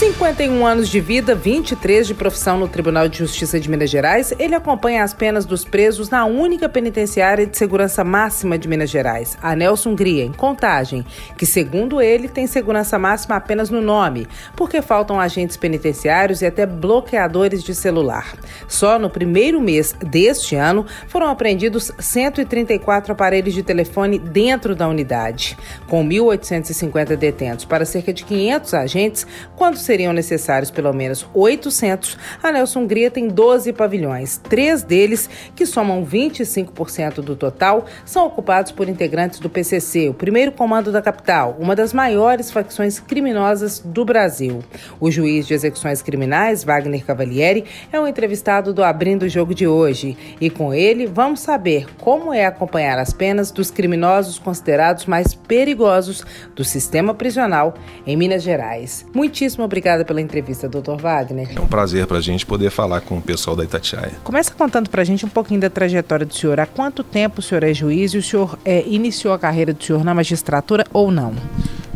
51 anos de vida, 23 de profissão no Tribunal de Justiça de Minas Gerais, ele acompanha as penas dos presos na única penitenciária de segurança máxima de Minas Gerais, a Nelson Gria, em Contagem, que, segundo ele, tem segurança máxima apenas no nome, porque faltam agentes penitenciários e até bloqueadores de celular. Só no primeiro mês deste ano foram apreendidos 134 aparelhos de telefone dentro da unidade, com 1.850 detentos para cerca de 500 agentes, quando seriam necessários pelo menos 800, a Nelson Gria tem 12 pavilhões. Três deles, que somam 25% do total, são ocupados por integrantes do PCC, o primeiro comando da capital, uma das maiores facções criminosas do Brasil. O juiz de execuções criminais, Wagner Cavalieri, é o um entrevistado do Abrindo o Jogo de hoje. E com ele, vamos saber como é acompanhar as penas dos criminosos considerados mais perigosos do sistema prisional em Minas Gerais. Muitíssimo obrigado obrigada pela entrevista, doutor Wagner. É um prazer para a gente poder falar com o pessoal da Itatiaia. Começa contando para a gente um pouquinho da trajetória do senhor. Há quanto tempo o senhor é juiz e o senhor é, iniciou a carreira do senhor na magistratura ou não?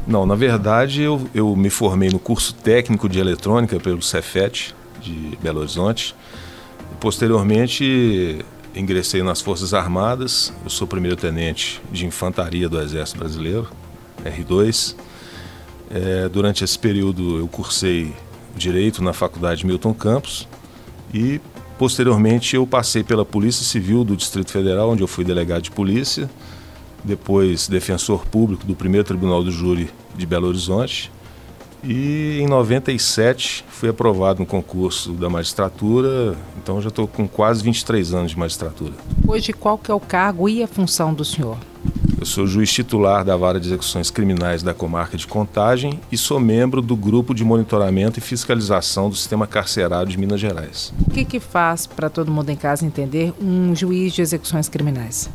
Não, na verdade eu, eu me formei no curso técnico de eletrônica pelo Cefet de Belo Horizonte. Posteriormente ingressei nas Forças Armadas. Eu sou primeiro tenente de infantaria do Exército Brasileiro, R2. É, durante esse período eu cursei Direito na Faculdade Milton Campos e posteriormente eu passei pela Polícia Civil do Distrito Federal, onde eu fui delegado de polícia, depois defensor público do primeiro Tribunal do Júri de Belo Horizonte e em 97 fui aprovado no concurso da magistratura, então já estou com quase 23 anos de magistratura. Hoje qual que é o cargo e a função do senhor? Eu sou juiz titular da Vara de Execuções Criminais da Comarca de Contagem e sou membro do Grupo de Monitoramento e Fiscalização do Sistema Carcerário de Minas Gerais. O que, que faz, para todo mundo em casa entender, um juiz de execuções criminais?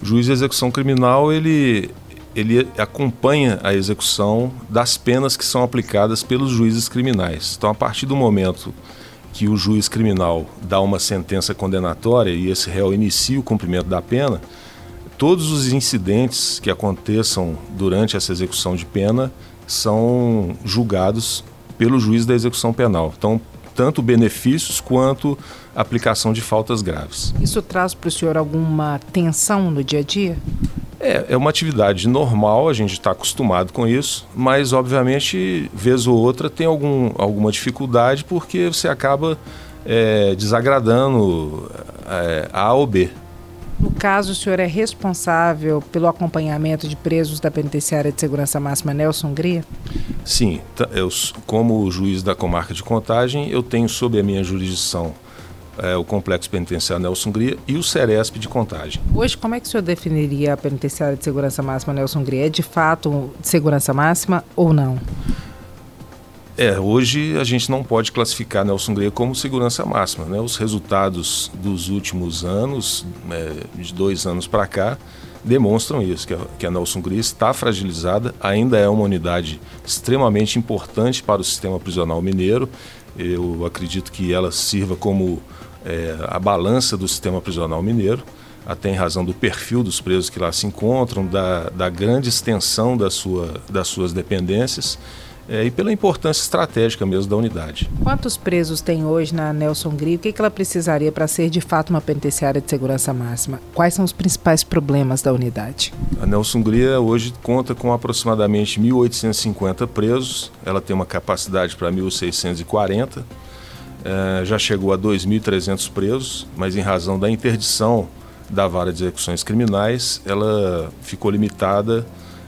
O juiz de execução criminal, ele, ele acompanha a execução das penas que são aplicadas pelos juízes criminais. Então, a partir do momento que o juiz criminal dá uma sentença condenatória e esse réu inicia o cumprimento da pena, todos os incidentes que aconteçam durante essa execução de pena são julgados pelo juiz da execução penal. Então, tanto benefícios quanto aplicação de faltas graves. Isso traz para o senhor alguma tensão no dia a dia? É, é uma atividade normal, a gente está acostumado com isso, mas obviamente, vez ou outra, tem algum, alguma dificuldade porque você acaba é, desagradando é, A ou B. No caso, o senhor é responsável pelo acompanhamento de presos da Penitenciária de Segurança Máxima Nelson Gria? Sim, eu, como juiz da comarca de Contagem, eu tenho sob a minha jurisdição é, o Complexo Penitenciário Nelson Gria e o Ceresp de Contagem. Hoje, como é que o senhor definiria a Penitenciária de Segurança Máxima Nelson Gria? É de fato de segurança máxima ou não? É, hoje a gente não pode classificar Nelson Greia como segurança máxima. Né? Os resultados dos últimos anos, é, de dois anos para cá, demonstram isso, que a, que a Nelson Greia está fragilizada, ainda é uma unidade extremamente importante para o sistema prisional mineiro. Eu acredito que ela sirva como é, a balança do sistema prisional mineiro, até em razão do perfil dos presos que lá se encontram, da, da grande extensão da sua, das suas dependências é, e pela importância estratégica mesmo da unidade. Quantos presos tem hoje na Nelson Gri? O que, que ela precisaria para ser de fato uma penitenciária de segurança máxima? Quais são os principais problemas da unidade? A Nelson Gria hoje conta com aproximadamente 1.850 presos, ela tem uma capacidade para 1.640, é, já chegou a 2.300 presos, mas em razão da interdição da vara de execuções criminais, ela ficou limitada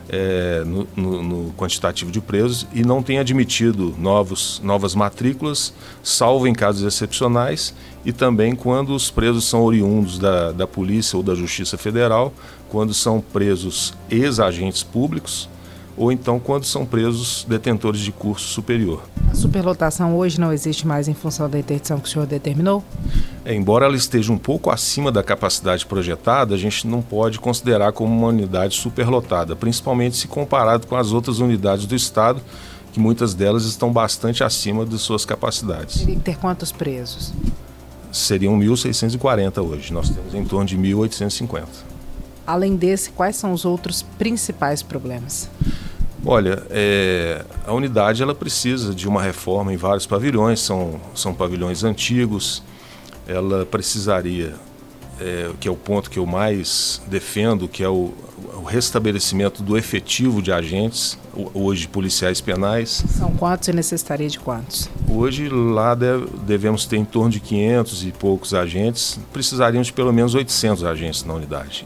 é, no, no, no, quantitativo de presos e não tem admitido novos, novas matrículas, salvo em casos excepcionais e também quando os presos são oriundos da, da Polícia ou da Justiça Federal, quando são presos ex-agentes públicos ou então quando são presos detentores de curso superior. A superlotação hoje não existe mais em função da interdição que o senhor determinou? É, embora ela esteja um pouco acima da capacidade projetada, a gente não pode considerar como uma unidade superlotada, principalmente se comparado com as outras unidades do Estado, que muitas delas estão bastante acima de suas capacidades. Teria que ter quantos presos? seriam 1.640 hoje. Nós temos em torno de 1.850. Além desse, quais são os outros principais problemas? Olha, é, a unidade ela precisa de uma reforma em vários pavilhões, são, são pavilhões antigos, ela precisaria, é, que é o ponto que eu mais defendo, que é o, o restabelecimento do efetivo de agentes, hoje policiais penais. São quantos e necessitaria de quantos? Hoje lá deve, devemos ter em torno de 500 e poucos agentes, precisaríamos de pelo menos 800 agentes na unidade.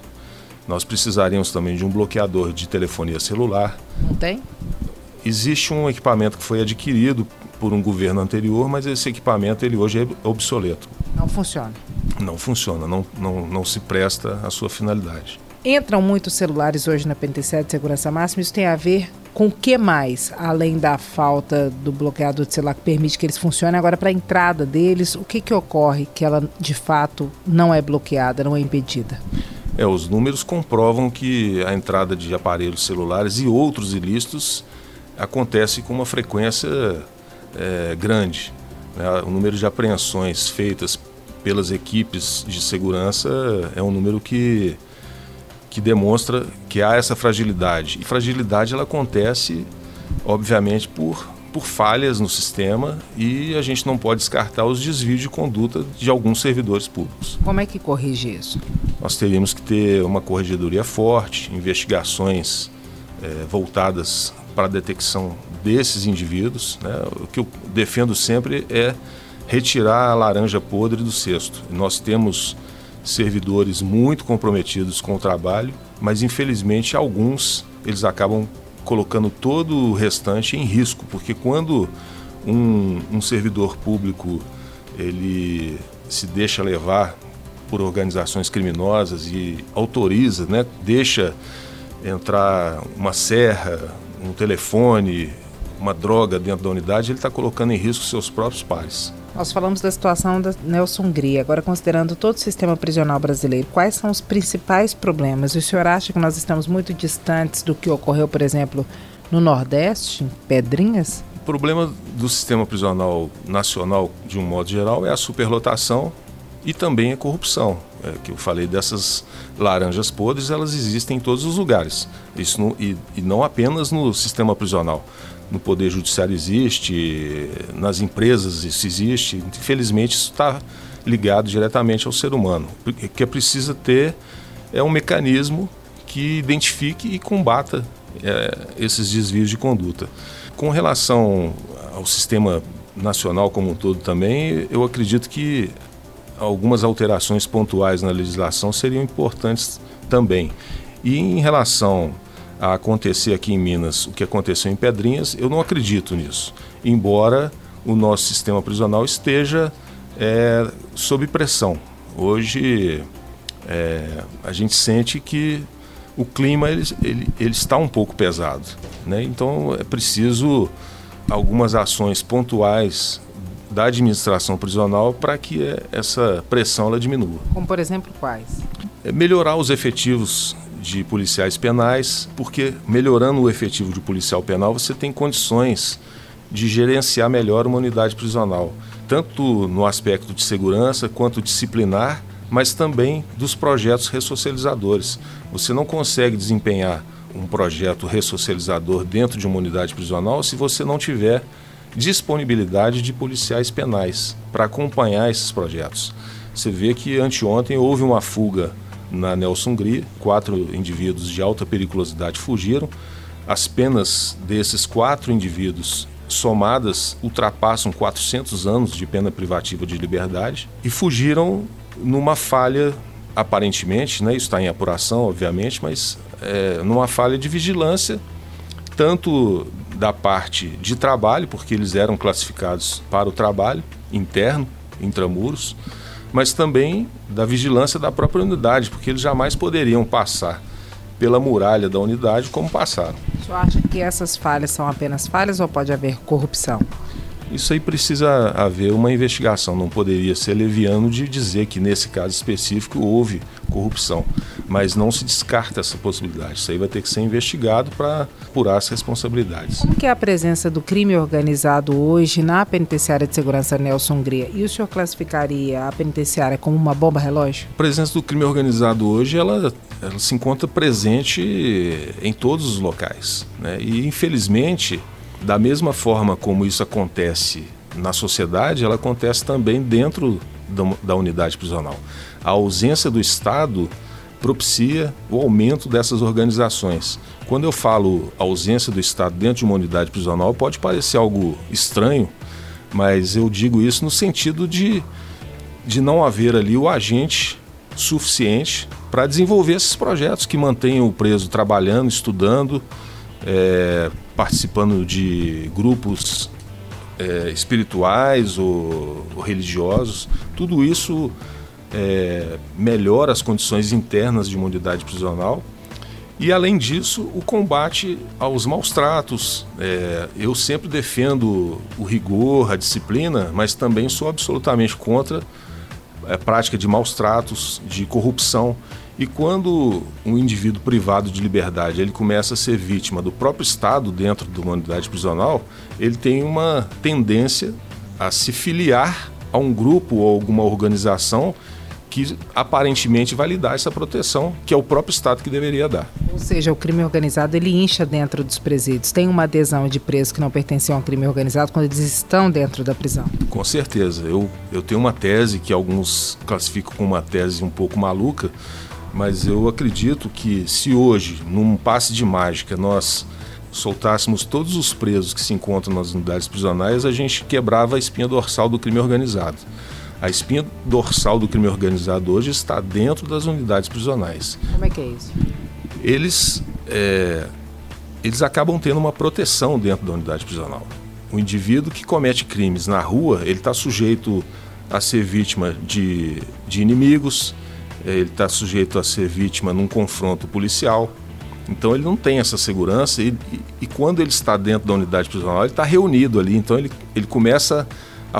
Nós precisaríamos também de um bloqueador de telefonia celular. Não tem? Existe um equipamento que foi adquirido por um governo anterior, mas esse equipamento ele hoje é obsoleto. Não funciona. Não funciona, não, não, não se presta à sua finalidade. Entram muitos celulares hoje na penitenciária de segurança máxima, isso tem a ver com o que mais, além da falta do bloqueador de celular que permite que eles funcionem, agora para a entrada deles, o que, que ocorre que ela de fato não é bloqueada, não é impedida? É, os números comprovam que a entrada de aparelhos celulares e outros ilícitos acontece com uma frequência é, grande. Né? O número de apreensões feitas pelas equipes de segurança é um número que, que demonstra que há essa fragilidade. E fragilidade ela acontece, obviamente, por, por falhas no sistema e a gente não pode descartar os desvios de conduta de alguns servidores públicos. Como é que corrige isso? nós teríamos que ter uma corregedoria forte, investigações é, voltadas para a detecção desses indivíduos. Né? O que eu defendo sempre é retirar a laranja podre do cesto. Nós temos servidores muito comprometidos com o trabalho, mas infelizmente alguns eles acabam colocando todo o restante em risco, porque quando um, um servidor público ele se deixa levar por organizações criminosas e autoriza, né, deixa entrar uma serra, um telefone, uma droga dentro da unidade, ele está colocando em risco seus próprios pares. Nós falamos da situação da Nelson Gria. Agora, considerando todo o sistema prisional brasileiro, quais são os principais problemas? O senhor acha que nós estamos muito distantes do que ocorreu, por exemplo, no Nordeste, em Pedrinhas? O problema do sistema prisional nacional, de um modo geral, é a superlotação e também a corrupção. É, que eu falei dessas laranjas podres, elas existem em todos os lugares. Isso no, e, e não apenas no sistema prisional. No Poder Judiciário existe, nas empresas isso existe. Infelizmente, isso está ligado diretamente ao ser humano. O que é precisa ter é um mecanismo que identifique e combata é, esses desvios de conduta. Com relação ao sistema nacional como um todo também, eu acredito que algumas alterações pontuais na legislação seriam importantes também. E em relação a acontecer aqui em Minas o que aconteceu em Pedrinhas, eu não acredito nisso. Embora o nosso sistema prisional esteja é, sob pressão. Hoje é, a gente sente que o clima ele, ele, ele está um pouco pesado. Né? Então é preciso algumas ações pontuais da administração prisional para que essa pressão ela diminua. Como por exemplo quais? É melhorar os efetivos de policiais penais, porque melhorando o efetivo de policial penal você tem condições de gerenciar melhor uma unidade prisional, tanto no aspecto de segurança quanto disciplinar, mas também dos projetos ressocializadores. Você não consegue desempenhar um projeto ressocializador dentro de uma unidade prisional se você não tiver disponibilidade de policiais penais para acompanhar esses projetos. Você vê que anteontem houve uma fuga na Nelson Gri, quatro indivíduos de alta periculosidade fugiram. As penas desses quatro indivíduos somadas ultrapassam 400 anos de pena privativa de liberdade e fugiram numa falha aparentemente, né, isso está em apuração, obviamente, mas é, numa falha de vigilância, tanto da parte de trabalho, porque eles eram classificados para o trabalho interno, intramuros, mas também da vigilância da própria unidade, porque eles jamais poderiam passar pela muralha da unidade como passaram. Você acha que essas falhas são apenas falhas ou pode haver corrupção? Isso aí precisa haver uma investigação, não poderia ser leviano de dizer que nesse caso específico houve corrupção. Mas não se descarta essa possibilidade. Isso aí vai ter que ser investigado para apurar as responsabilidades. Como que é a presença do crime organizado hoje na penitenciária de segurança Nelson Hungria? E o senhor classificaria a penitenciária como uma bomba relógio? A presença do crime organizado hoje, ela, ela se encontra presente em todos os locais. Né? E, infelizmente, da mesma forma como isso acontece na sociedade, ela acontece também dentro da, da unidade prisional. A ausência do Estado propicia o aumento dessas organizações. Quando eu falo ausência do Estado dentro de uma unidade prisional, pode parecer algo estranho, mas eu digo isso no sentido de, de não haver ali o agente suficiente para desenvolver esses projetos que mantenham o preso trabalhando, estudando, é, participando de grupos é, espirituais ou, ou, religiosos. Tudo isso é, melhora as condições internas de uma unidade prisional. E, além disso, o combate aos maus tratos. É, eu sempre defendo o rigor, a disciplina, mas também sou absolutamente contra a prática de maus tratos, de corrupção. E quando um indivíduo privado de liberdade ele começa a ser vítima do próprio Estado dentro de uma unidade prisional, ele tem uma tendência a se filiar a um grupo ou alguma organização que aparentemente vai lhe dar essa proteção, que é o próprio Estado que deveria dar. Ou seja, o crime organizado ele incha dentro dos presídios. Tem uma adesão de presos que não pertenciam ao crime organizado quando eles estão dentro da prisão? Com certeza. Eu, eu tenho uma tese que alguns classificam como uma tese um pouco maluca, mas eu acredito que se hoje, num passe de mágica, nós soltássemos todos os presos que se encontram nas unidades prisionais, a gente quebrava a espinha dorsal do crime organizado. A espinha dorsal do crime organizado hoje está dentro das unidades prisionais. Como é que é isso? Eles, é, eles acabam tendo uma proteção dentro da unidade prisional. O indivíduo que comete crimes na rua, ele está sujeito a ser vítima de, de inimigos, é, ele está sujeito a ser vítima num confronto policial. Então ele não tem essa segurança e, e, e quando ele está dentro da unidade prisional, ele está reunido ali. Então ele, ele começa a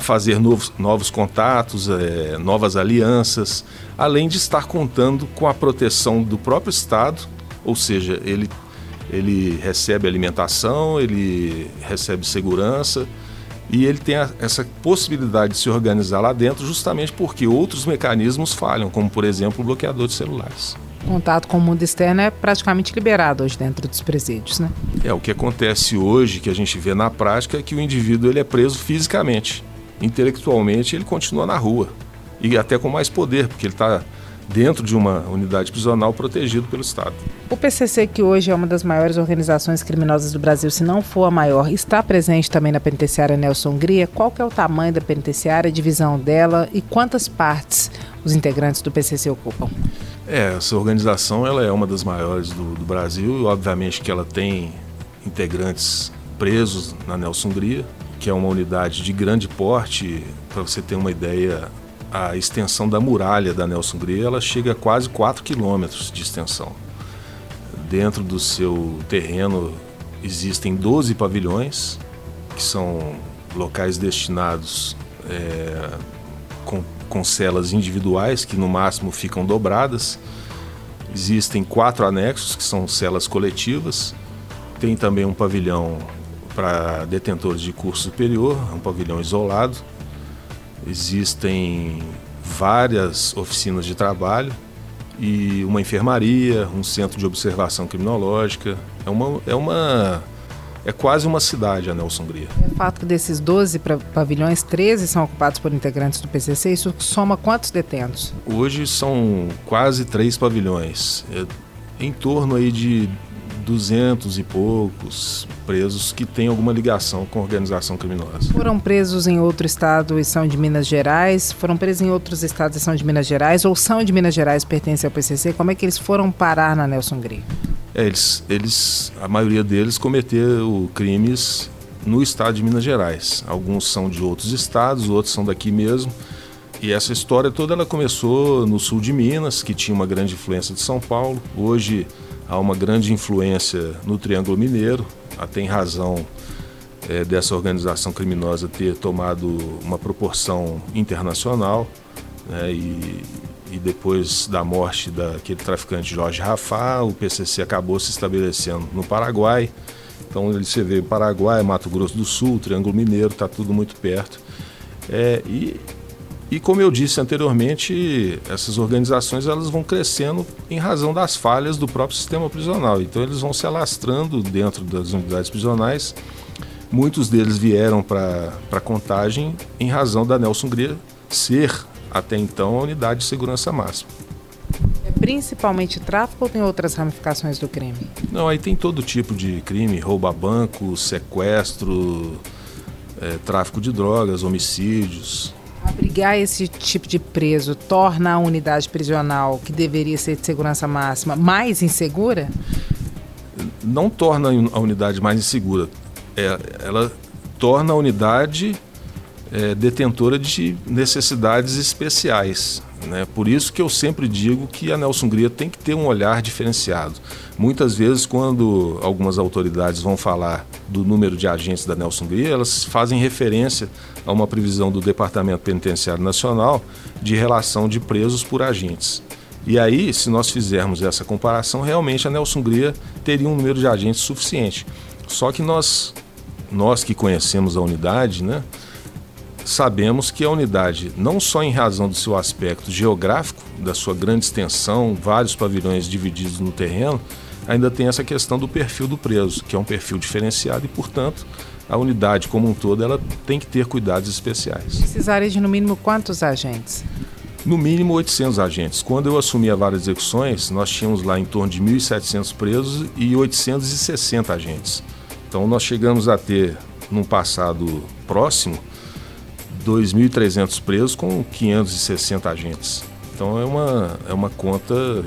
fazer novos, novos contatos, é, novas alianças, além de estar contando com a proteção do próprio Estado, ou seja, ele, ele recebe alimentação, ele recebe segurança e ele tem a, essa possibilidade de se organizar lá dentro justamente porque outros mecanismos falham, como por exemplo o bloqueador de celulares. O contato com o mundo externo é praticamente liberado hoje dentro dos presídios, né? É, o que acontece hoje, que a gente vê na prática, é que o indivíduo ele é preso fisicamente. Intelectualmente ele continua na rua. E até com mais poder, porque ele está dentro de uma unidade prisional protegido pelo Estado. O PCC, que hoje é uma das maiores organizações criminosas do Brasil, se não for a maior, está presente também na penitenciária Nelson Hungria. Qual que é o tamanho da penitenciária, a divisão dela e quantas partes os integrantes do PCC ocupam? É, essa organização ela é uma das maiores do, do Brasil e obviamente que ela tem integrantes presos na Nelson Hungria, que é uma unidade de grande porte, para você ter uma ideia, a extensão da muralha da Nelson Hungria ela chega a quase 4 quilômetros de extensão. Dentro do seu terreno existem 12 pavilhões, que são locais destinados é, com, com celas individuais, que no máximo ficam dobradas. Existem quatro anexos, que são celas coletivas. Tem também um pavilhão para detentores de curso superior, um pavilhão isolado Existem várias oficinas de trabalho e uma enfermaria, um centro de observação criminológica. É uma, é uma é quase uma cidade a Nelson Gria. É fato que desses 12 pavilhões, 13 são ocupados por integrantes do PCC. Isso soma quantos detentos? Hoje são quase três pavilhões. É, em torno aí de duzentos e poucos presos que têm alguma ligação com organização criminosa. Foram presos em outro estado e são de Minas Gerais? Foram presos em outros estados e são de Minas Gerais? Ou são de Minas Gerais e pertencem ao PCC? Como é que eles foram parar na Nelson Gri? É, eles, eles, a maioria deles cometeram crimes no estado de Minas Gerais. Alguns são de outros estados, outros são daqui mesmo. E essa história toda ela começou no sul de Minas, que tinha uma grande influência de São Paulo. Hoje há uma grande influência no Triângulo Mineiro, tem razão é, dessa organização criminosa ter tomado uma proporção internacional né, e, e depois da morte daquele traficante Jorge Rafá, o PCC acabou se estabelecendo no Paraguai. Então ele se vê Paraguai, Mato Grosso do Sul, Triângulo Mineiro, está tudo muito perto. É, e, e como eu disse anteriormente, essas organizações elas vão crescendo em razão das falhas do próprio sistema prisional. Então eles vão se alastrando dentro das unidades prisionais. Muitos deles vieram para a contagem em razão da Nelson Gria ser até então a unidade de segurança máxima. É principalmente tráfico ou tem outras ramificações do crime? Não, aí tem todo tipo de crime, roubo a banco, sequestro, é, tráfico de drogas, homicídios. Abrigar esse tipo de preso torna a unidade prisional, que deveria ser de segurança máxima, mais insegura? Não torna a unidade mais insegura. É, ela torna a unidade é, detentora de necessidades especiais. Né? Por isso que eu sempre digo que a Nelson Gria tem que ter um olhar diferenciado. Muitas vezes, quando algumas autoridades vão falar do número de agentes da Nelson Gria, elas fazem referência a uma previsão do Departamento Penitenciário Nacional de relação de presos por agentes. E aí, se nós fizermos essa comparação, realmente a Nelson Gria teria um número de agentes suficiente. Só que nós, nós que conhecemos a unidade, né, sabemos que a unidade, não só em razão do seu aspecto geográfico, da sua grande extensão, vários pavilhões divididos no terreno, ainda tem essa questão do perfil do preso, que é um perfil diferenciado e, portanto, a unidade como um todo ela tem que ter cuidados especiais. Precisaria de no mínimo quantos agentes? No mínimo 800 agentes. Quando eu assumi a vara de execuções, nós tínhamos lá em torno de 1.700 presos e 860 agentes. Então nós chegamos a ter, num passado próximo, 2.300 presos com 560 agentes. Então é uma, é uma conta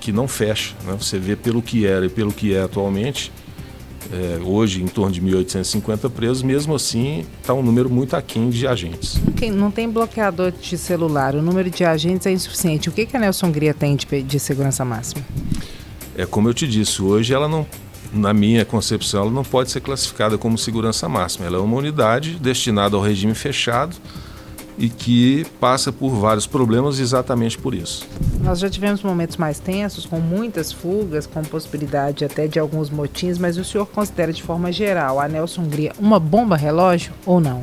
que não fecha. Né? Você vê pelo que era e pelo que é atualmente, é, hoje em torno de 1.850 presos, mesmo assim está um número muito aquém de agentes. Não tem bloqueador de celular, o número de agentes é insuficiente. O que, que a Nelson Gria tem de, de segurança máxima? É como eu te disse, hoje ela não na minha concepção, ela não pode ser classificada como segurança máxima. Ela é uma unidade destinada ao regime fechado e que passa por vários problemas exatamente por isso. Nós já tivemos momentos mais tensos, com muitas fugas, com possibilidade até de alguns motins, mas o senhor considera de forma geral a Nelson Gria uma bomba relógio ou não?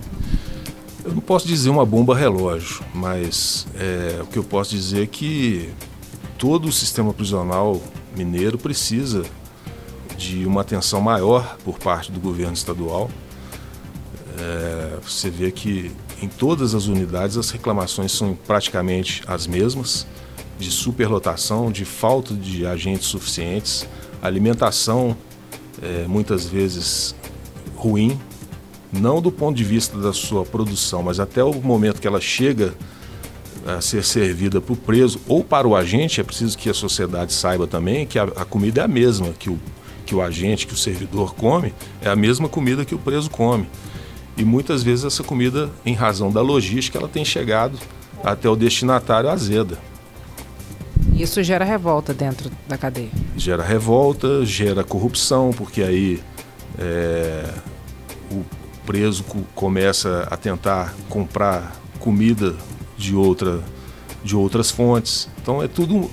Eu não posso dizer uma bomba relógio, mas é, o que eu posso dizer é que todo o sistema prisional mineiro precisa de uma atenção maior por parte do governo estadual. É, você vê que em todas as unidades as reclamações são praticamente as mesmas, de superlotação, de falta de agentes suficientes, alimentação é, muitas vezes ruim, não do ponto de vista da sua produção, mas até o momento que ela chega a ser servida para o preso ou para o agente, é preciso que a sociedade saiba também que a, a comida é a mesma, que o que o agente, que o servidor come, é a mesma comida que o preso come. E muitas vezes essa comida, em razão da logística, ela tem chegado até o destinatário azeda. Isso gera revolta dentro da cadeia? Gera revolta, gera corrupção, porque aí é, o preso começa a tentar comprar comida de, outra, de outras fontes. Então é tudo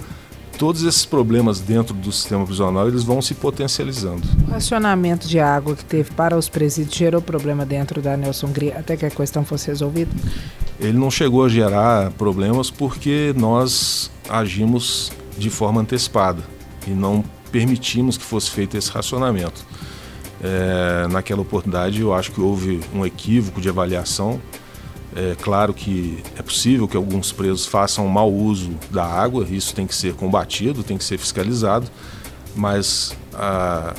todos esses problemas dentro do sistema prisional eles vão se potencializando. O racionamento de água que teve para os presídios gerou problema dentro da Nelson Gria até que a questão fosse resolvida? Ele não chegou a gerar problemas porque nós agimos de forma antecipada e não permitimos que fosse feito esse racionamento. É, naquela oportunidade eu acho que houve um equívoco de avaliação é claro que é possível que alguns presos façam mau uso da água, isso tem que ser combatido, tem que ser fiscalizado, mas a,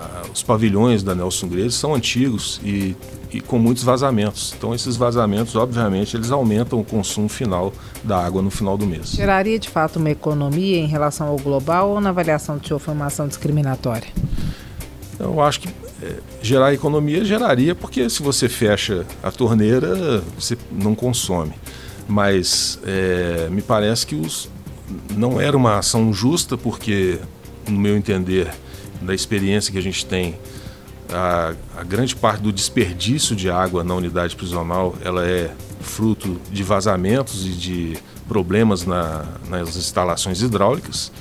a, os pavilhões da Nelson Greiros são antigos e, e, com muitos vazamentos. Então esses vazamentos, obviamente, eles aumentam o consumo final da água no final do mês. Geraria de fato uma economia em relação ao global ou na avaliação de sua formação discriminatória? Eu acho que gerar economia geraria, porque se você fecha a torneira, você não consome. Mas é, me parece que os, não era uma ação justa, porque, no meu entender, da experiência que a gente tem, a, a, grande parte do desperdício de água na unidade prisional ela é fruto de vazamentos e de problemas na, nas instalações hidráulicas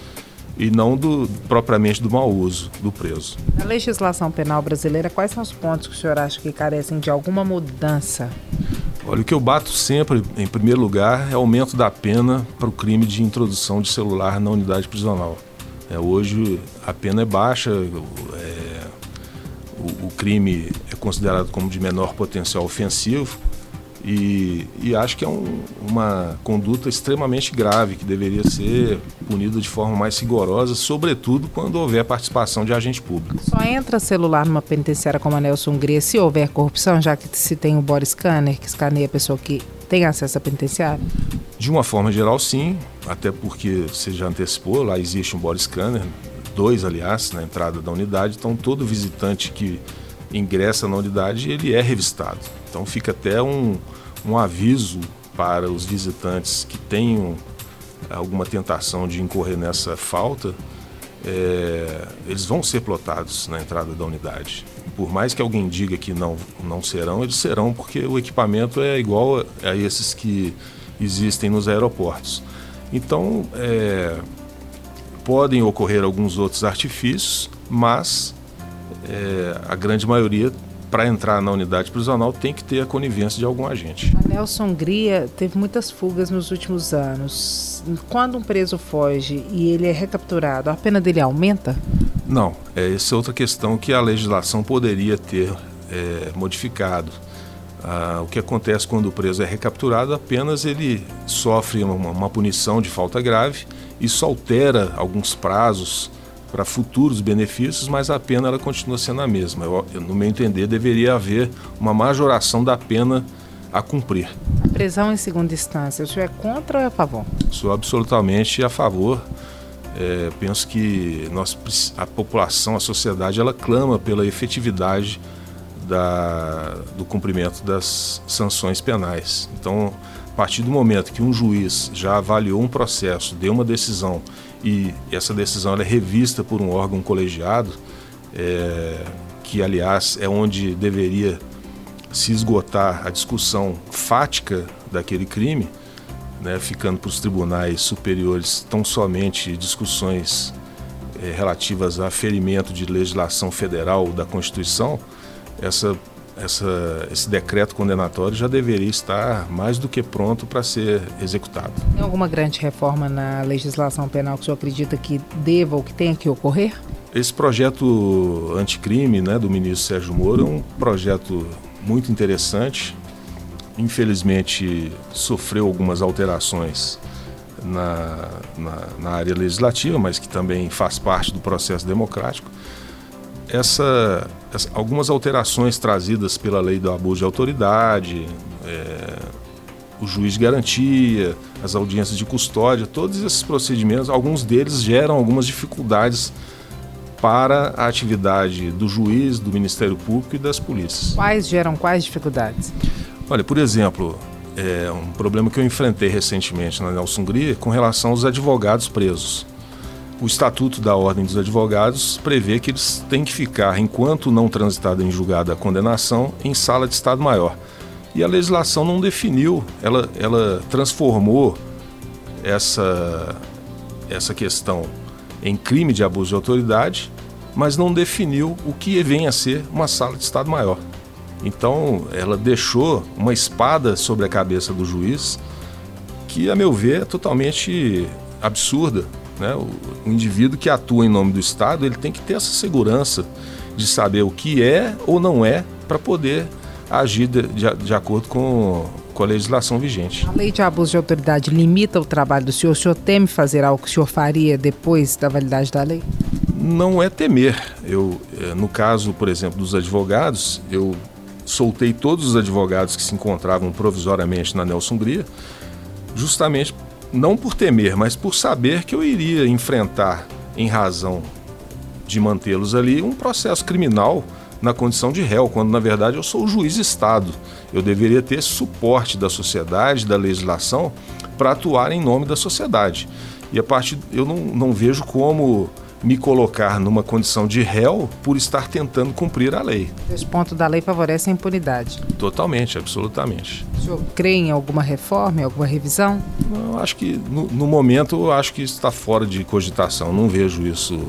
e não do, propriamente do mau uso do preso. Na legislação penal brasileira, quais são os pontos que o senhor acha que carecem de alguma mudança? Olha, o que eu bato sempre, em primeiro lugar, é o aumento da pena para o crime de introdução de celular na unidade prisional. É, hoje a pena é baixa, é, o, o crime é considerado como de menor potencial ofensivo, e, e, acho que é um, uma conduta extremamente grave que deveria ser punida de forma mais rigorosa, sobretudo quando houver participação de agente público. Só entra celular numa penitenciária como a Nelson Hungria se houver corrupção, já que se tem o body scanner que escaneia a pessoa que tem acesso à penitenciária? De uma forma geral, sim, até porque você já antecipou, lá existe um body scanner, dois, aliás, na entrada da unidade, então todo visitante que ingressa na unidade, ele é revistado. Então fica até um, um aviso para os visitantes que tenham alguma tentação de incorrer nessa falta, é, eles vão ser plotados na entrada da unidade. Por mais que alguém diga que não, não serão, eles serão, porque o equipamento é igual a, a esses que existem nos aeroportos. Então, é, podem ocorrer alguns outros artifícios, mas é, a grande maioria para entrar na unidade prisional tem que ter a conivência de algum agente. A Nelson Gria teve muitas fugas nos últimos anos. Quando um preso foge e ele é recapturado, a pena dele aumenta? Não, é, essa é outra questão que a legislação poderia ter é, modificado. Ah, o que acontece quando o preso é recapturado, apenas ele sofre uma, uma punição de falta grave, isso altera alguns prazos para futuros benefícios, mas a pena ela continua sendo a mesma. Eu, no meu entender, deveria haver uma majoração da pena a cumprir. A prisão em segunda instância, o senhor é contra ou é a favor? Sou absolutamente a favor. É, penso que nós, a população, a sociedade, ela clama pela efetividade da, do cumprimento das sanções penais. Então, a partir do momento que um juiz já avaliou um processo, deu uma decisão e essa decisão é revista por um órgão colegiado, é, que aliás é onde deveria se esgotar a discussão fática daquele crime, né, ficando para os tribunais superiores tão somente discussões é, relativas a ferimento de legislação federal da Constituição, essa essa, esse decreto condenatório já deveria estar mais do que pronto para ser executado. Tem alguma grande reforma na legislação penal que o senhor acredita que deva ou que tenha que ocorrer? Esse projeto anticrime né, do ministro Sérgio Moro é um projeto muito interessante. Infelizmente, sofreu algumas alterações na, na, na área legislativa, mas que também faz parte do processo democrático essa, essa, algumas alterações trazidas pela lei do abuso de autoridade, é, o juiz de garantia, as audiências de custódia, todos esses procedimentos, alguns deles geram algumas dificuldades para a atividade do juiz, do Ministério Público e das polícias. Quais geram quais dificuldades? Olha, por exemplo, é um problema que eu enfrentei recentemente na Nelson Gria com relação aos advogados presos o Estatuto da Ordem dos Advogados prevê que eles têm que ficar, enquanto não transitada em julgado a condenação, em sala de Estado Maior. E a legislação não definiu, ela, ela transformou essa, essa questão em crime de abuso de autoridade, mas não definiu o que vem a ser uma sala de Estado Maior. Então, ela deixou uma espada sobre a cabeça do juiz que, a meu ver, é totalmente absurda né? O, indivíduo que atua em nome do Estado ele tem que ter essa segurança de saber o que é ou não é para poder agir de, de, de acordo com, com a legislação vigente. A lei de abuso de autoridade limita o trabalho do senhor? O senhor teme fazer algo que o senhor faria depois da validade da lei? Não é temer. Eu, eh, no caso, por exemplo, dos advogados, eu soltei todos os advogados que se encontravam provisoriamente na Nelson Gria, justamente não por temer, mas por saber que eu iria enfrentar, em razão de mantê-los ali, um processo criminal na condição de réu, quando na verdade eu sou o juiz Estado. Eu deveria ter suporte da sociedade, da legislação, para atuar em nome da sociedade. E a partir eu não, não vejo como me colocar numa condição de réu por estar tentando cumprir a lei. Esse ponto da lei favorece a impunidade. Totalmente, absolutamente. O senhor crê em alguma reforma, em alguma revisão? Eu acho que no, no momento acho que está fora de cogitação. Não vejo isso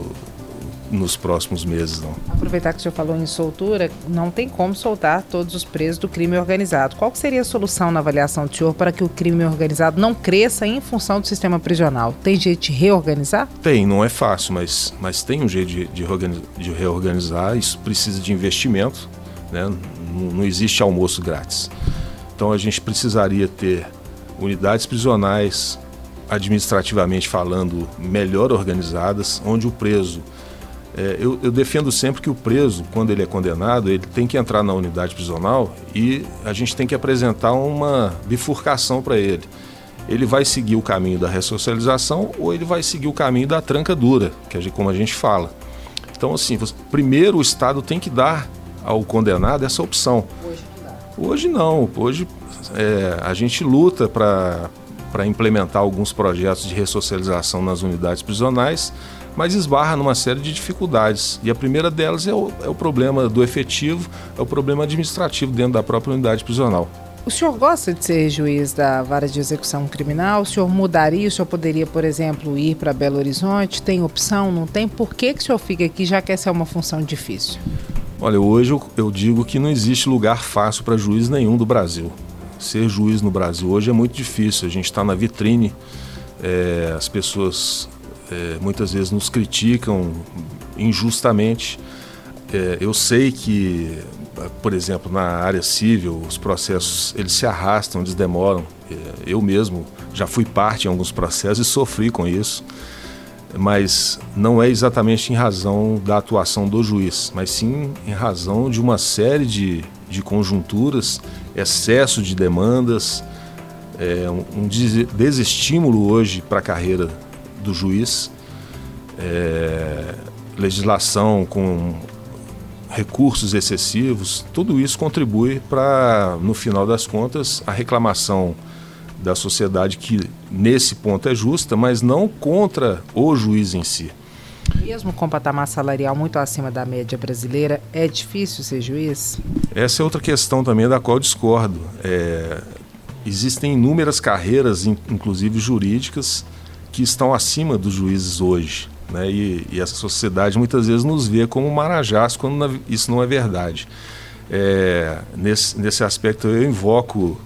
nos próximos meses, não. Aproveitar que o senhor falou em soltura, não tem como soltar todos os presos do crime organizado. Qual seria a solução na avaliação do senhor para que o crime organizado não cresça em função do sistema prisional? Tem jeito de reorganizar? Tem, não é fácil, mas, mas tem um jeito de, de, de reorganizar. Isso precisa de investimento, né? não, não existe almoço grátis. Então a gente precisaria ter unidades prisionais administrativamente falando melhor organizadas, onde o preso é, eu, eu, defendo sempre que o preso, quando ele é condenado, ele tem que entrar na unidade prisional e a gente tem que apresentar uma bifurcação para ele. Ele vai seguir o caminho da ressocialização ou ele vai seguir o caminho da tranca dura, que é como a gente fala. Então, assim, você, primeiro o Estado tem que dar ao condenado essa opção. Hoje não. Hoje não. Hoje é, a gente luta para implementar alguns projetos de ressocialização nas unidades prisionais mas esbarra numa série de dificuldades. E a primeira delas é o, é o problema do efetivo, é o problema administrativo dentro da própria unidade prisional. O senhor gosta de ser juiz da vara de execução criminal? O senhor mudaria? O senhor poderia, por exemplo, ir para Belo Horizonte? Tem opção? Não tem? Por que, que o senhor fica aqui já que essa é uma função difícil? Olha, hoje eu, eu digo que não existe lugar fácil para juiz nenhum do Brasil. Ser juiz no Brasil hoje é muito difícil. A gente está na vitrine, é, as pessoas é, muitas vezes nos criticam injustamente. É, eu sei que, por exemplo, na área civil, os processos eles se arrastam, eles demoram. É, eu mesmo já fui parte em alguns processos e sofri com isso, mas não é exatamente em razão da atuação do juiz, mas sim em razão de uma série de, de conjunturas, excesso de demandas, é, um, um desestímulo hoje para a carreira do juiz, é, legislação com recursos excessivos, tudo isso contribui para, no final das contas, a reclamação da sociedade que nesse ponto é justa, mas não contra o juiz em si. Mesmo com patamar salarial muito acima da média brasileira, é difícil ser juiz? Essa é outra questão também da qual discordo. É, existem inúmeras carreiras, inclusive jurídicas, que estão acima dos juízes hoje. Né? E, e, essa sociedade muitas vezes nos vê como marajás quando isso não é verdade. É, nesse, nesse aspecto eu invoco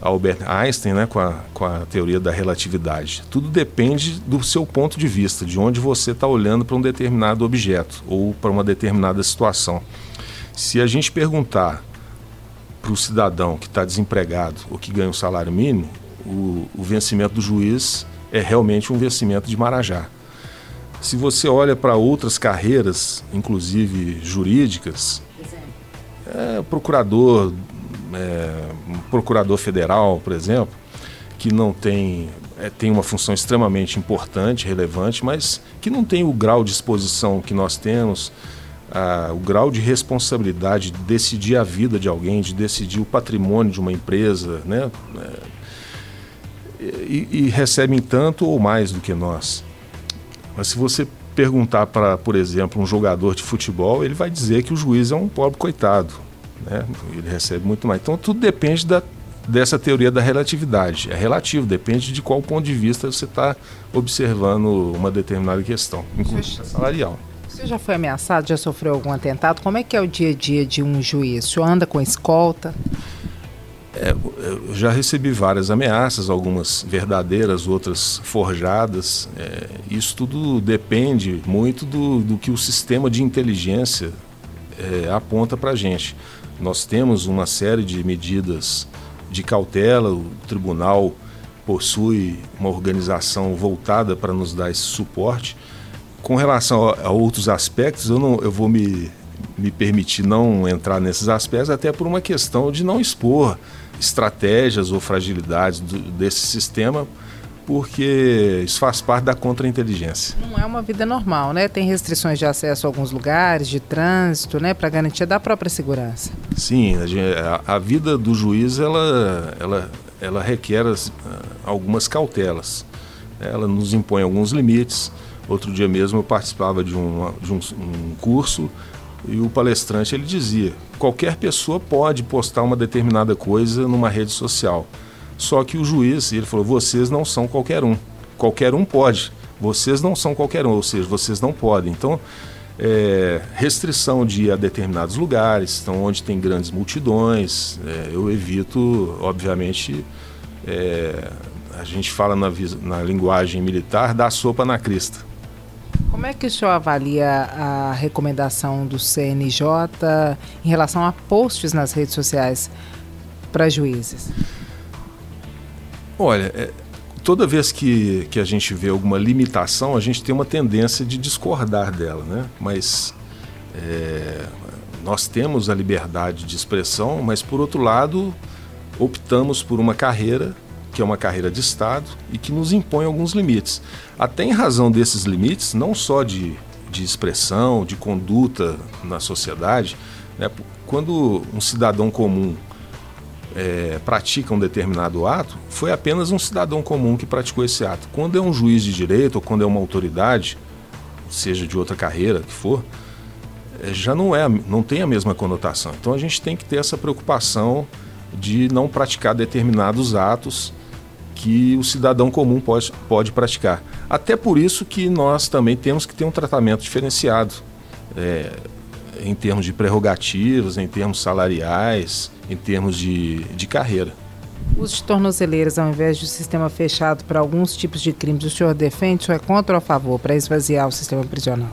Albert Einstein né, com, a, com a teoria da relatividade. Tudo depende do seu ponto de vista, de onde você está olhando para um determinado objeto ou para uma determinada situação. Se a gente perguntar para o cidadão que está desempregado ou que ganha um salário mínimo, o, o vencimento do juiz é realmente um vencimento de Marajá. Se você olha para outras carreiras, inclusive jurídicas, é, procurador, é, procurador federal, por exemplo, que não tem é, tem uma função extremamente importante, relevante, mas que não tem o grau de exposição que nós temos, o grau de responsabilidade de decidir a vida de alguém, de decidir o patrimônio de uma empresa, né? É, e, e recebem tanto ou mais do que nós. Mas se você perguntar para, por exemplo, um jogador de futebol, ele vai dizer que o juiz é um pobre coitado. Né? Ele recebe muito mais. Então tudo depende da, dessa teoria da relatividade. É relativo, depende de qual ponto de vista você está observando uma determinada questão, inclusive salarial. Você já foi ameaçado, já sofreu algum atentado? Como é que é o dia a dia de um juiz? O senhor anda com escolta? É, eu já recebi várias ameaças, algumas verdadeiras, outras forjadas. É, isso tudo depende muito do, do, que o sistema de inteligência é, aponta para a gente. Nós temos uma série de medidas de cautela, o tribunal possui uma organização voltada para nos dar esse suporte. Com relação a, a outros aspectos, eu, não, eu vou me, me permitir não entrar nesses aspectos, até por uma questão de não expor estratégias ou fragilidades do, desse sistema, porque isso faz parte da contra-inteligência. Não é uma vida normal, né? Tem restrições de acesso a alguns lugares, de trânsito, né? Para garantia da própria segurança. Sim, a, a, vida do juiz, ela, ela, ela requer as, algumas cautelas. Ela nos impõe alguns limites. Outro dia mesmo eu participava de um, de um, um curso e o palestrante ele dizia: qualquer pessoa pode postar uma determinada coisa numa rede social. Só que o juiz, ele falou: vocês não são qualquer um. Qualquer um pode. Vocês não são qualquer um, ou seja, vocês não podem. Então, é, restrição de ir a determinados lugares, então onde tem grandes multidões, é, eu evito, obviamente, é, a gente fala na, na linguagem militar, dar sopa na crista. Como é que o senhor avalia a recomendação do CNJ em relação a posts nas redes sociais para juízes? Olha, é, toda vez que, que a gente vê alguma limitação, a gente tem uma tendência de discordar dela, né? Mas é, nós temos a liberdade de expressão, mas por outro lado, optamos por uma carreira que é uma carreira de Estado e que nos impõe alguns limites. Até em razão desses limites, não só de, de expressão, de conduta na sociedade, né? quando um cidadão comum é, pratica um determinado ato, foi apenas um cidadão comum que praticou esse ato. Quando é um juiz de direito ou quando é uma autoridade, seja de outra carreira que for, é, já não é, não tem a mesma conotação. Então a gente tem que ter essa preocupação de não praticar determinados atos que o cidadão comum pode, pode praticar. Até por isso que nós também temos que ter um tratamento diferenciado é, em termos de prerrogativas, em termos salariais, em termos de, de carreira. Os de tornozeleiras, ao invés de um sistema fechado para alguns tipos de crimes, o senhor defende ou é contra ou a favor para esvaziar o sistema prisional?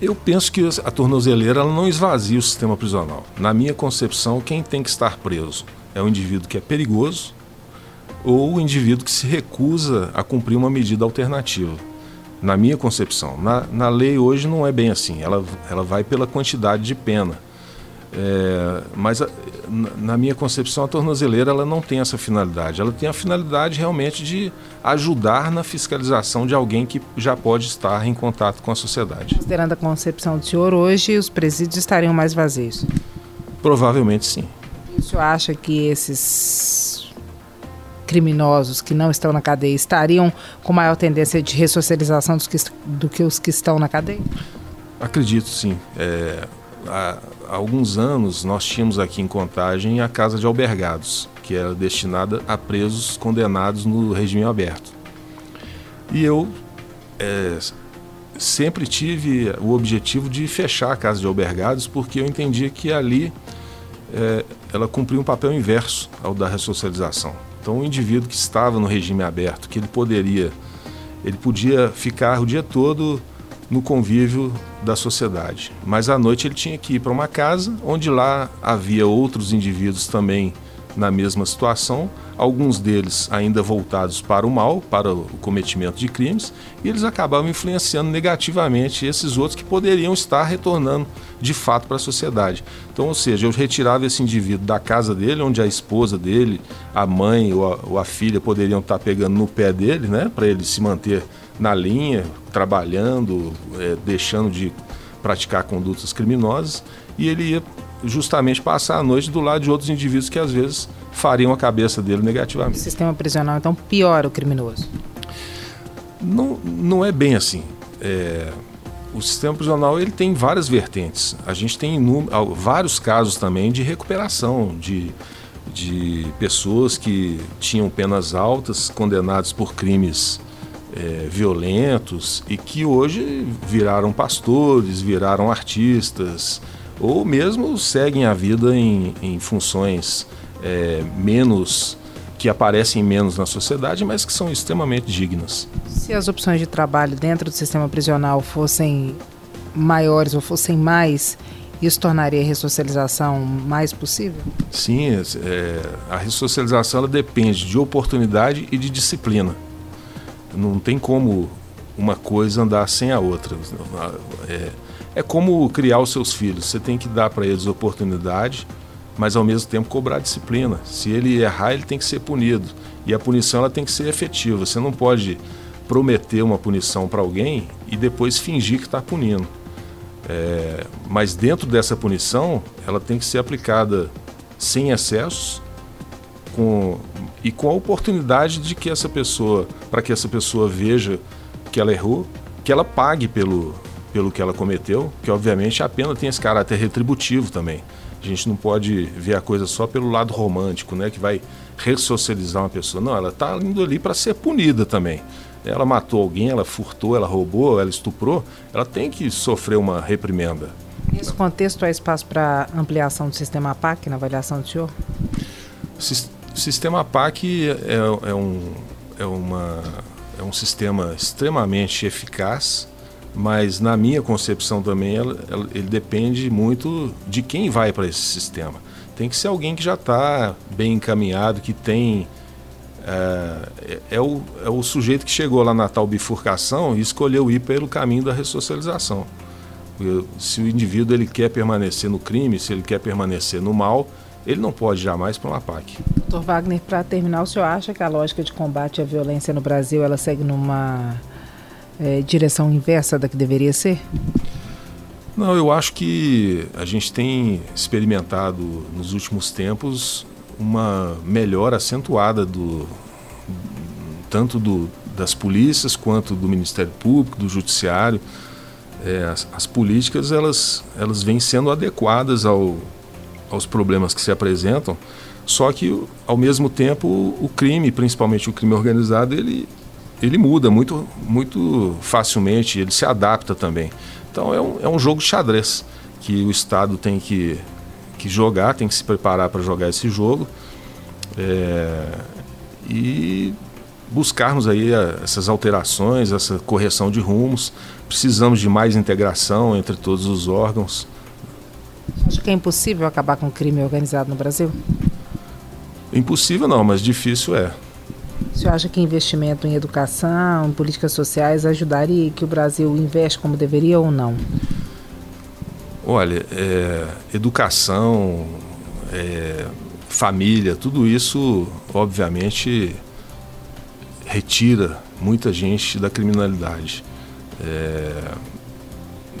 Eu penso que a tornozeleira não esvazia o sistema prisional. Na minha concepção, quem tem que estar preso é o indivíduo que é perigoso, ou o indivíduo que se recusa a cumprir uma medida alternativa. Na minha concepção. Na, na lei hoje não é bem assim, ela, ela vai pela quantidade de pena. É, mas a, na minha concepção a tornozeleira ela não tem essa finalidade. Ela tem a finalidade realmente de ajudar na fiscalização de alguém que já pode estar em contato com a sociedade. Considerando a concepção do senhor hoje, os presídios estariam mais vazios? Provavelmente sim. E o senhor acha que esses criminosos que não estão na cadeia estariam com maior tendência de ressocialização que, do que os que estão na cadeia? Acredito sim. É, há, há, alguns anos nós tínhamos aqui em Contagem a Casa de Albergados, que era destinada a presos condenados no regime aberto. E eu é, sempre tive o objetivo de fechar a Casa de Albergados porque eu entendia que ali é, ela cumpria um papel inverso ao da ressocialização. Então, o indivíduo que estava no regime aberto, que ele poderia, ele podia ficar o dia todo no convívio da sociedade, mas à noite ele tinha que ir para uma casa onde lá havia outros indivíduos também na mesma situação, alguns deles ainda voltados para o mal, para o cometimento de crimes, e eles acabavam influenciando negativamente esses outros que poderiam estar retornando de fato para a sociedade. Então, ou seja, eu retirava esse indivíduo da casa dele, onde a esposa dele, a mãe ou a, ou a filha poderiam estar pegando no pé dele, né, para ele se manter na linha, trabalhando, é, deixando de praticar condutas criminosas, e ele ia justamente passar a noite do lado de outros indivíduos que às vezes fariam a cabeça dele negativamente. O sistema prisional então piora o criminoso? Não, não é bem assim. É, o sistema prisional ele tem várias vertentes. A gente tem vários casos também de recuperação de, de pessoas que tinham penas altas, condenados por crimes é, violentos e que hoje viraram pastores, viraram artistas, ou mesmo seguem a vida em, em funções é, menos que aparecem menos na sociedade, mas que são extremamente dignas. Se as opções de trabalho dentro do sistema prisional fossem maiores ou fossem mais, isso tornaria a ressocialização mais possível? Sim, é, a ressocialização ela depende de oportunidade e de disciplina. Não tem como uma coisa andar sem a outra. É, é como criar os seus filhos. Você tem que dar para eles oportunidade, mas ao mesmo tempo cobrar disciplina. Se ele errar, ele tem que ser punido. E a punição ela tem que ser efetiva. Você não pode prometer uma punição para alguém e depois fingir que está punindo. É, mas dentro dessa punição, ela tem que ser aplicada sem excessos com, e com a oportunidade de que essa pessoa, para que essa pessoa veja que ela errou que ela pague pelo, pelo que ela cometeu, que obviamente a pena tem esse caráter retributivo também. A gente não pode ver a coisa só pelo lado romântico, né, que vai ressocializar uma pessoa. Não, ela está indo ali para ser punida também. Ela matou alguém, ela furtou, ela roubou, ela estuprou, ela tem que sofrer uma reprimenda. Nesse contexto, há espaço para ampliação do sistema PAC na avaliação do senhor? O sistema PAC é, é, um, é, uma, é um sistema extremamente eficaz, mas na minha concepção também ela, ela, ele depende muito de quem vai para esse sistema. Tem que ser alguém que já está bem encaminhado, que tem é, é, o, é o sujeito que chegou lá na tal bifurcação e escolheu ir pelo caminho da ressocialização. Se o indivíduo ele quer permanecer no crime, se ele quer permanecer no mal, ele não pode jamais para uma PAC. Doutor Wagner, para terminar, o senhor acha que a lógica de combate à violência no Brasil ela segue numa é, direção inversa da que deveria ser? Não, eu acho que a gente tem experimentado nos últimos tempos uma melhora acentuada do tanto do, das polícias quanto do Ministério Público, do Judiciário. É, as, as, políticas elas, elas vêm sendo adequadas ao, aos problemas que se apresentam, só que ao mesmo tempo o crime, principalmente o crime organizado, ele, ele muda muito, muito facilmente, ele se adapta também. Então é um, é um jogo de xadrez que o Estado tem que, que jogar, tem que se preparar para jogar esse jogo é, e buscarmos aí a, essas alterações, essa correção de rumos. Precisamos de mais integração entre todos os órgãos. Acho que é impossível acabar com o crime organizado no Brasil? Impossível não, mas difícil é. O senhor acha que investimento em educação, em políticas sociais ajudaria que o Brasil investe como deveria ou não? Olha, é, educação, é, família, tudo isso, obviamente, retira muita gente da criminalidade. É,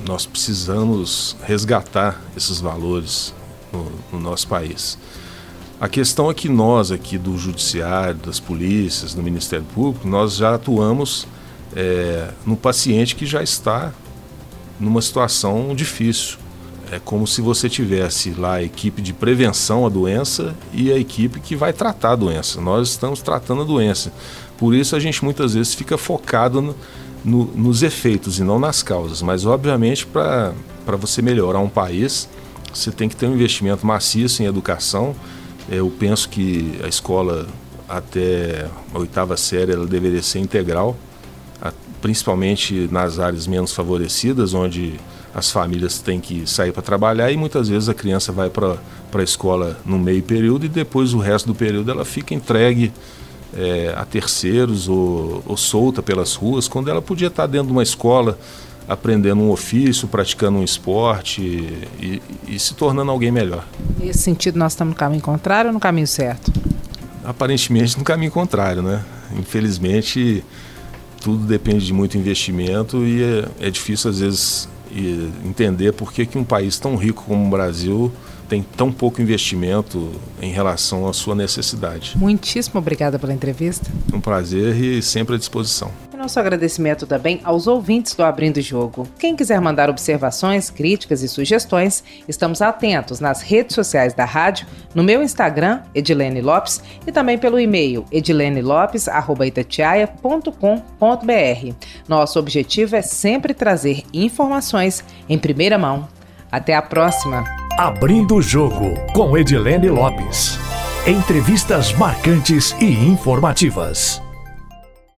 nós precisamos resgatar esses valores no, no, nosso país. A questão é que nós aqui do Judiciário, das polícias, do Ministério Público, nós já atuamos é, no paciente que já está numa situação difícil. É como se você tivesse lá a equipe de prevenção à doença e a equipe que vai tratar a doença. Nós estamos tratando a doença. Por isso a gente muitas vezes fica focado no, no, nos efeitos e não nas causas. Mas, obviamente, para você melhorar um país, você tem que ter um investimento maciço em educação. Eu penso que a escola, até a oitava série, ela deveria ser integral, principalmente nas áreas menos favorecidas, onde as famílias têm que sair para trabalhar e muitas vezes a criança vai para a escola no meio período e depois o resto do período ela fica entregue é, a terceiros ou, ou, solta pelas ruas, quando ela podia estar dentro de uma escola aprendendo um ofício, praticando um esporte e, e se tornando alguém melhor. Nesse sentido, nós estamos no caminho contrário ou no caminho certo? Aparentemente no caminho contrário, né? Infelizmente, tudo depende de muito investimento e é, é difícil às vezes entender por que, que um país tão rico como o Brasil tem tão pouco investimento em relação à sua necessidade. Muitíssimo obrigada pela entrevista. Um prazer e sempre à disposição. Nosso agradecimento também aos ouvintes do Abrindo Jogo. Quem quiser mandar observações, críticas e sugestões, estamos atentos nas redes sociais da rádio, no meu Instagram, Edilene Lopes, e também pelo e-mail edilenelopes.itatiaia.com.br. Nosso objetivo é sempre trazer informações em primeira mão. Até a próxima! Abrindo o Jogo, com Edilene Lopes. Entrevistas marcantes e informativas.